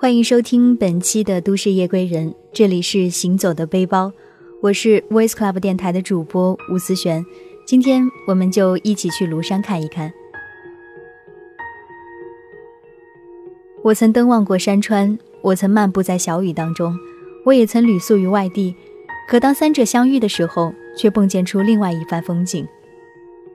欢迎收听本期的《都市夜归人》，这里是行走的背包，我是 Voice Club 电台的主播吴思璇。今天我们就一起去庐山看一看。我曾登望过山川，我曾漫步在小雨当中，我也曾旅宿于外地。可当三者相遇的时候，却迸溅出另外一番风景。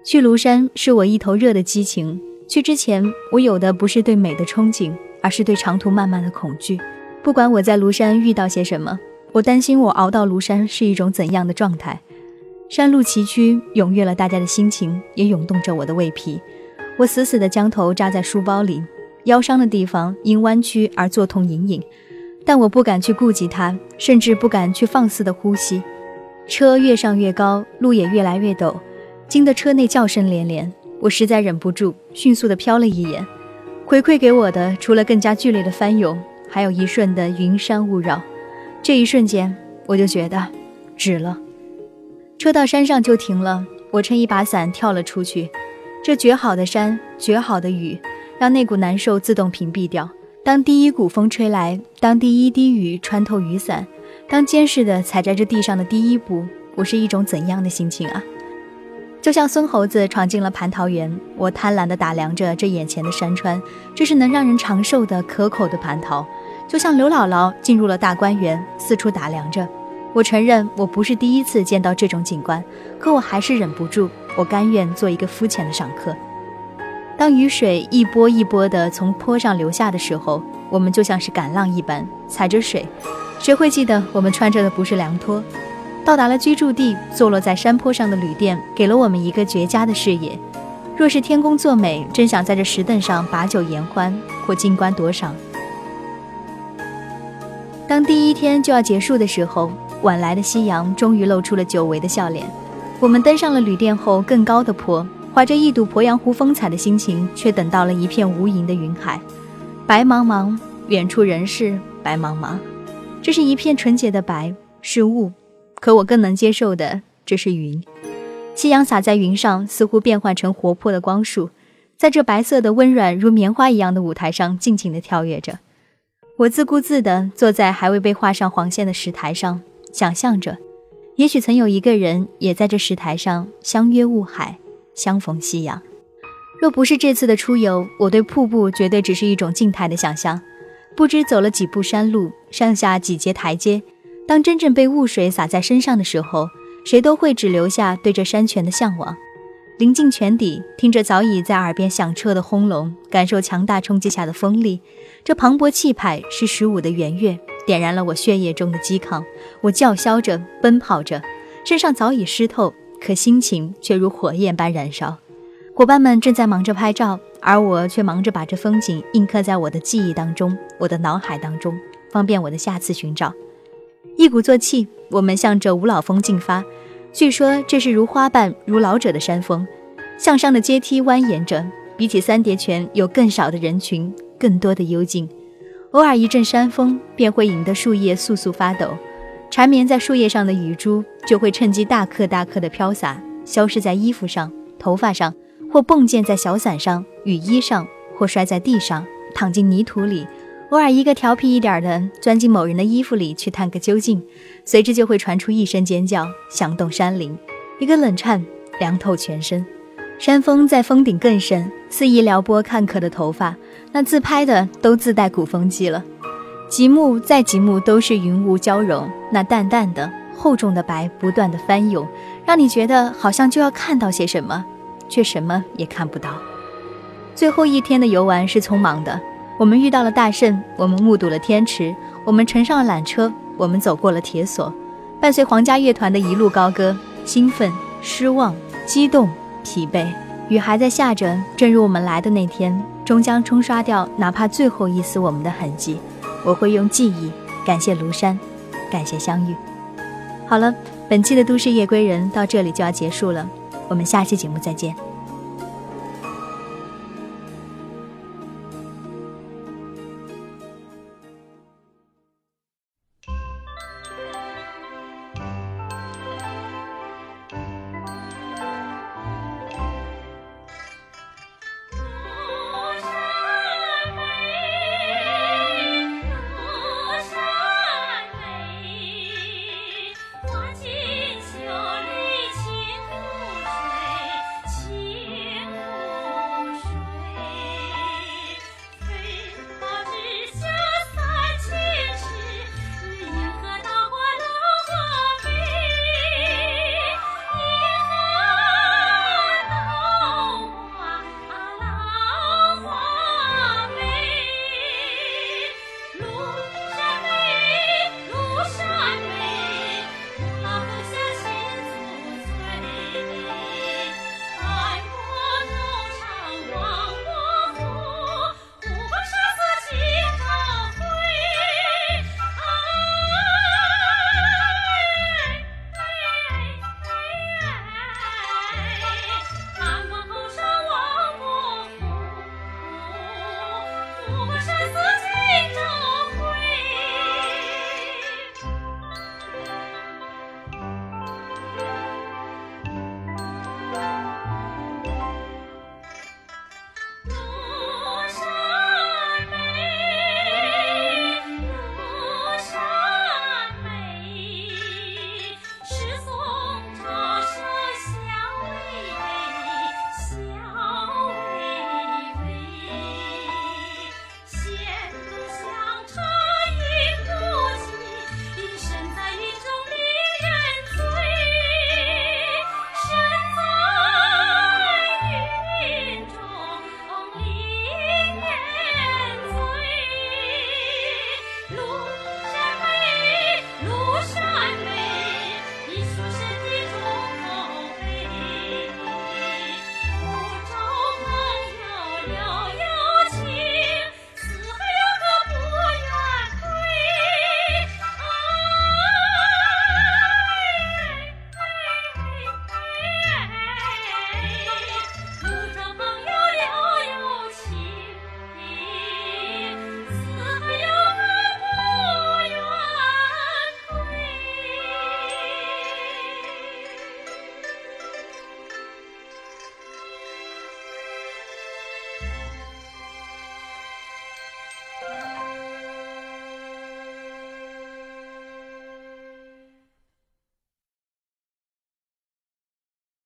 去庐山是我一头热的激情，去之前我有的不是对美的憧憬。而是对长途漫漫的恐惧。不管我在庐山遇到些什么，我担心我熬到庐山是一种怎样的状态。山路崎岖，踊跃了大家的心情，也涌动着我的胃皮。我死死地将头扎在书包里，腰伤的地方因弯曲而作痛隐隐，但我不敢去顾及它，甚至不敢去放肆的呼吸。车越上越高，路也越来越陡，惊得车内叫声连连。我实在忍不住，迅速地瞟了一眼。回馈给我的，除了更加剧烈的翻涌，还有一瞬的云山雾绕。这一瞬间，我就觉得止了。车到山上就停了，我撑一把伞跳了出去。这绝好的山，绝好的雨，让那股难受自动屏蔽掉。当第一股风吹来，当第一滴雨穿透雨伞，当坚实的踩在这地上的第一步，我是一种怎样的心情啊？就像孙猴子闯进了蟠桃园，我贪婪地打量着这眼前的山川，这是能让人长寿的可口的蟠桃。就像刘姥姥进入了大观园，四处打量着。我承认我不是第一次见到这种景观，可我还是忍不住，我甘愿做一个肤浅的赏客。当雨水一波一波地从坡上流下的时候，我们就像是赶浪一般踩着水。谁会记得我们穿着的不是凉拖？到达了居住地，坐落在山坡上的旅店给了我们一个绝佳的视野。若是天公作美，真想在这石凳上把酒言欢，或静观多赏。当第一天就要结束的时候，晚来的夕阳终于露出了久违的笑脸。我们登上了旅店后更高的坡，怀着一睹鄱阳湖风采的心情，却等到了一片无垠的云海。白茫茫，远处仍是白茫茫。这是一片纯洁的白，是雾。可我更能接受的，这是云。夕阳洒在云上，似乎变换成活泼的光束，在这白色的温软如棉花一样的舞台上，尽情地跳跃着。我自顾自地坐在还未被画上黄线的石台上，想象着，也许曾有一个人也在这石台上相约雾海，相逢夕阳。若不是这次的出游，我对瀑布绝对只是一种静态的想象。不知走了几步山路，上下几节台阶。当真正被雾水洒在身上的时候，谁都会只留下对这山泉的向往。临近泉底，听着早已在耳边响彻的轰隆，感受强大冲击下的风力，这磅礴气派是十五的圆月，点燃了我血液中的激亢。我叫嚣着，奔跑着，身上早已湿透，可心情却如火焰般燃烧。伙伴们正在忙着拍照，而我却忙着把这风景印刻在我的记忆当中，我的脑海当中，方便我的下次寻找。一鼓作气，我们向着五老峰进发。据说这是如花瓣、如老者的山峰，向上的阶梯蜿蜒着，比起三叠泉有更少的人群，更多的幽静。偶尔一阵山风，便会引得树叶簌簌发抖，缠绵在树叶上的雨珠就会趁机大颗大颗的飘洒，消失在衣服上、头发上，或迸溅在小伞上、雨衣上，或摔在地上，躺进泥土里。偶尔一个调皮一点的钻进某人的衣服里去探个究竟，随之就会传出一声尖叫，响动山林。一个冷颤凉透全身。山峰在峰顶更深，肆意撩拨看客的头发。那自拍的都自带鼓风机了。极目再极目都是云雾交融，那淡淡的厚重的白不断的翻涌，让你觉得好像就要看到些什么，却什么也看不到。最后一天的游玩是匆忙的。我们遇到了大圣，我们目睹了天池，我们乘上了缆车，我们走过了铁索，伴随皇家乐团的一路高歌，兴奋、失望、激动、疲惫。雨还在下着，正如我们来的那天，终将冲刷掉哪怕最后一丝我们的痕迹。我会用记忆感谢庐山，感谢相遇。好了，本期的都市夜归人到这里就要结束了，我们下期节目再见。